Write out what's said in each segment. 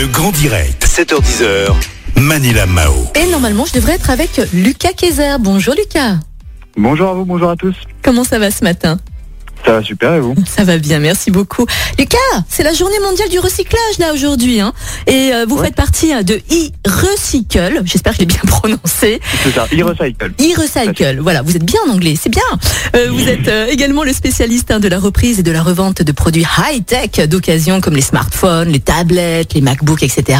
Le grand direct, 7h10h, Manila Mao. Et normalement, je devrais être avec Lucas Kayser. Bonjour Lucas. Bonjour à vous, bonjour à tous. Comment ça va ce matin? Ça va super et vous? Ça va bien, merci beaucoup. Lucas, c'est la journée mondiale du recyclage là aujourd'hui. Hein et euh, vous Ouais. faites partie hein, de e-recycle. J'espère que je l'ai bien prononcé. C'est ça, e-recycle. E-recycle, voilà, vous êtes bien en anglais, c'est bien. Euh, vous êtes euh, également le spécialiste hein, de la reprise et de la revente de produits high-tech d'occasion comme les smartphones, les tablettes, les MacBooks, etc.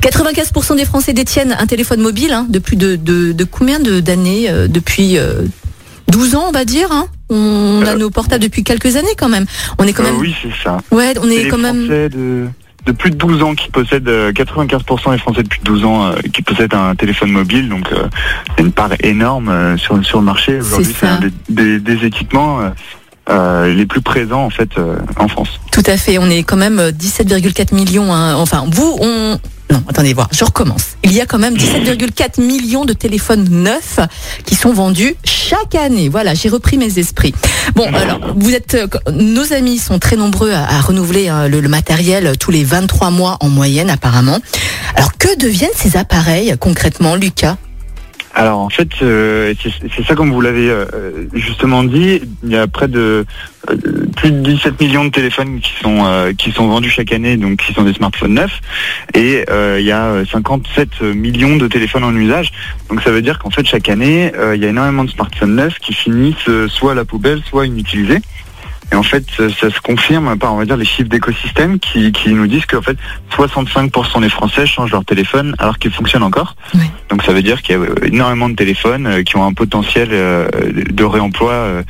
95% des Français détiennent un téléphone mobile hein, de plus de, de, de combien de- d'années euh, Depuis euh, 12 ans, on va dire. On a Euh, nos portables depuis quelques années quand même. On est quand Euh, même. oui, c'est ça. Ouais, on est les quand même. De, de plus de 12 ans qui possèdent, euh, 95% des Français de plus de 12 ans euh, qui possèdent un téléphone mobile, donc euh, c'est une part énorme euh, sur, sur le marché. Aujourd'hui, c'est un des, des- des équipements euh, euh, les plus présents en fait euh, en France. Tout à fait, on est quand même euh, 17,4 millions. hein. Enfin, vous, on... Non, attendez voir, je recommence. Il y a quand même 17,4 millions de téléphones neufs qui sont vendus chaque année. Voilà, j'ai repris mes esprits. Bon, alors, vous êtes, euh, nos amis sont très nombreux à, renouveler hein, le matériel tous les 23 mois en moyenne, apparemment. Alors, que deviennent ces appareils concrètement, Lucas? Alors en fait, euh, c'est ça comme vous l'avez euh, justement dit, il y a près de euh, plus de 17 millions de téléphones qui sont euh, qui sont vendus chaque année, donc qui sont des smartphones neufs, et euh, il y a euh, 57 millions de téléphones en usage. Donc ça veut dire qu'en fait chaque année, euh, il y a énormément de smartphones neufs qui finissent euh, soit à la poubelle, soit inutilisés. Et en fait, ça, se confirme par, on va dire, les chiffres d'écosystème qui, qui nous disent qu'en fait, 65% des Français changent leur téléphone alors qu'il fonctionne encore. Ouais. Donc ça veut dire qu'il y a euh, énormément de téléphones euh, qui ont un potentiel euh, de réemploi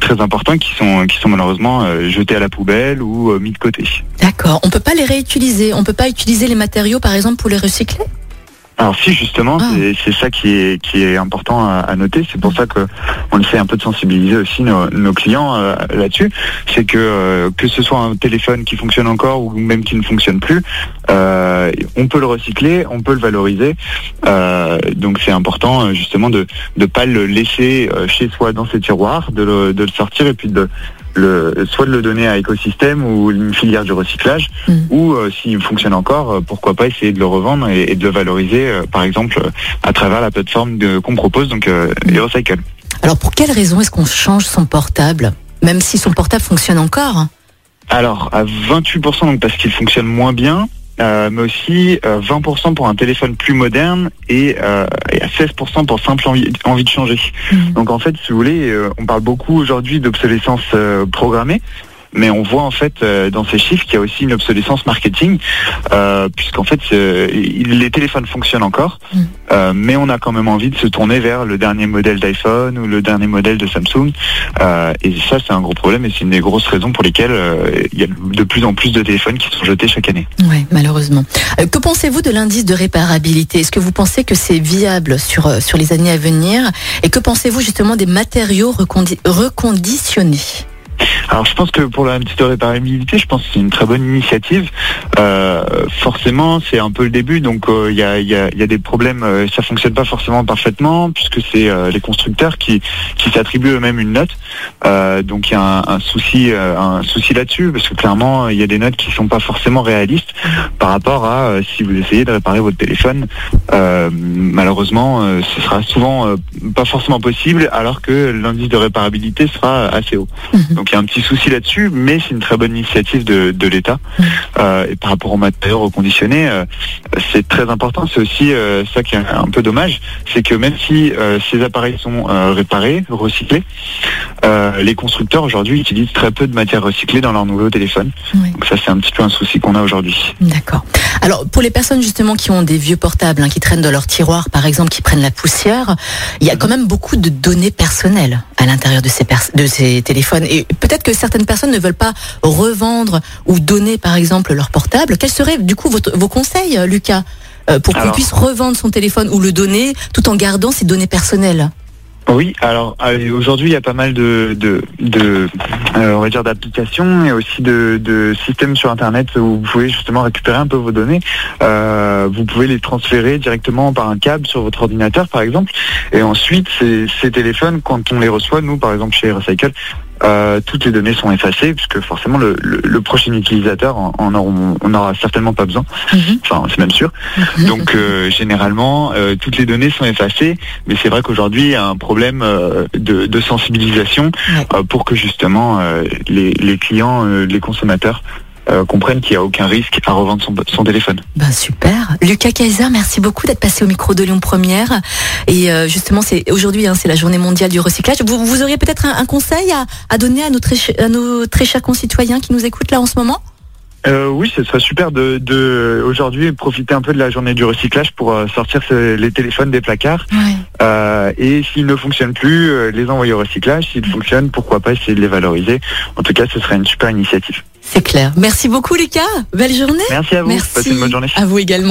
très important qui sont, qui sont malheureusement jetés à la poubelle ou mis de côté. D'accord, on peut pas les réutiliser. On peut pas utiliser les matériaux, par exemple, pour les recycler? Alors si justement, Ah. c'est- c'est ça qui est, qui est important à, à noter. C'est pour ça que on essaie un peu de sensibiliser aussi nos, nos clients euh, là-dessus. C'est que euh, que ce soit un téléphone qui fonctionne encore ou même qui ne fonctionne plus, euh, on peut le recycler, on peut le valoriser. Euh, donc c'est important justement de ne pas le laisser chez soi dans ses tiroirs, de le, de le sortir et puis de le, soit de le donner à écosystème ou une filière du recyclage Mhm. ou euh, s'il fonctionne encore, euh, pourquoi pas essayer de le revendre et, et de le valoriser, euh, par exemple, à travers la plateforme qu'on propose, donc euh, Recycle. Alors, pour quelle raison est-ce qu'on change son portable Même si son portable fonctionne encore? Alors, à 28%, donc parce qu'il fonctionne moins bien, euh, mais aussi euh, 20% pour un téléphone plus moderne et, euh, et à 16% pour simple envie, envie de changer. Mhm. Donc en fait, si vous voulez, euh, on parle beaucoup aujourd'hui d'obsolescence euh, programmée. Mais on voit en fait euh, dans ces chiffres qu'il y a aussi une obsolescence marketing, euh, puisqu'en fait euh, les téléphones fonctionnent encore, Mm. mais on a quand même envie de se tourner vers le dernier modèle d'iPhone ou le dernier modèle de Samsung. Et ça c'est un gros problème et c'est une des grosses raisons pour lesquelles il y a de plus en plus de téléphones qui sont jetés chaque année. Oui, malheureusement. Que pensez-vous de l'indice de réparabilité? Est-ce que vous pensez que c'est viable sur, sur les années à venir? Et que pensez-vous justement des matériaux recondi- reconditionnés? Alors je pense que pour la petite réparabilité, je pense que c'est une très bonne initiative. Euh, forcément, c'est un peu le début, donc euh, il y, a, il y a- il y a des problèmes. euh, ça fonctionne pas forcément parfaitement puisque c'est euh, les constructeurs qui, qui s'attribuent eux-mêmes une note. Donc il y a un, un souci, un souci là-dessus parce que clairement il y a des notes qui sont pas forcément réalistes par rapport à si vous essayez de réparer votre téléphone. Malheureusement, ce sera souvent pas forcément possible alors que l'indice de réparabilité sera assez haut. Mhm. Donc il y a un petit souci là-dessus, mais c'est une très bonne initiative de, de l'État. Euh, et par rapport aux matériaux reconditionnés, euh, c'est très important. C'est aussi euh, ça qui est un peu dommage, c'est que même si ces appareils sont réparés, recyclés, les constructeurs aujourd'hui utilisent très peu de matières recyclées dans leurs nouveaux téléphones. Oui. Donc ça c'est un petit peu un souci qu'on a aujourd'hui. D'accord. Alors, pour les personnes justement qui ont des vieux portables, hein, qui traînent dans leur tiroir, par exemple, qui prennent la poussière, il y a quand même beaucoup de données personnelles à l'intérieur de ces, pers- de ces téléphones. Et peut-être que certaines personnes ne veulent pas revendre ou donner, par exemple, leur portable. Quels seraient, du coup, votre- vos conseils, euh, Lucas, euh, pour qu'on puisse revendre son téléphone ou le donner tout en gardant ses données personnelles? Oui, alors euh, aujourd'hui il y a pas mal de, de, euh, on va dire d'applications et aussi de, de systèmes sur internet où vous pouvez justement récupérer un peu vos données. Euh, vous pouvez les transférer directement par un câble sur votre ordinateur par exemple. Et ensuite ces téléphones, quand on les reçoit, nous par exemple chez Recycle, euh, toutes les données sont effacées puisque forcément le, le- le prochain utilisateur en, en aura- on n'aura certainement pas besoin. Mhm. Enfin, c'est même sûr. Donc euh, généralement, euh, toutes les données sont effacées, mais c'est vrai qu'aujourd'hui, il y a un problème euh, de, de sensibilisation Ouais. euh, pour que justement euh, les, les clients, euh, les consommateurs euh, comprennent qu'il n'y a aucun risque à revendre son, téléphone. Ben super. Lucas Kaiser, merci beaucoup d'être passé au micro de Lyon Première. Et euh, justement, c'est aujourd'hui, hein, c'est la journée mondiale du recyclage. Vous, vous auriez peut-être un, conseil à, donner à nos, très, à nos très chers concitoyens qui nous écoutent là en ce moment? Euh, oui, ce serait super de, de aujourd'hui profiter un peu de la journée du recyclage pour euh, sortir ce- les téléphones des placards euh, et s'ils ne fonctionnent plus, euh, les envoyer au recyclage. S'ils fonctionnent, pourquoi pas essayer de les valoriser. En tout cas, ce serait une super initiative. C'est clair. Merci beaucoup Lucas. Belle journée. Merci à vous. Merci. Passez une bonne journée. À vous également.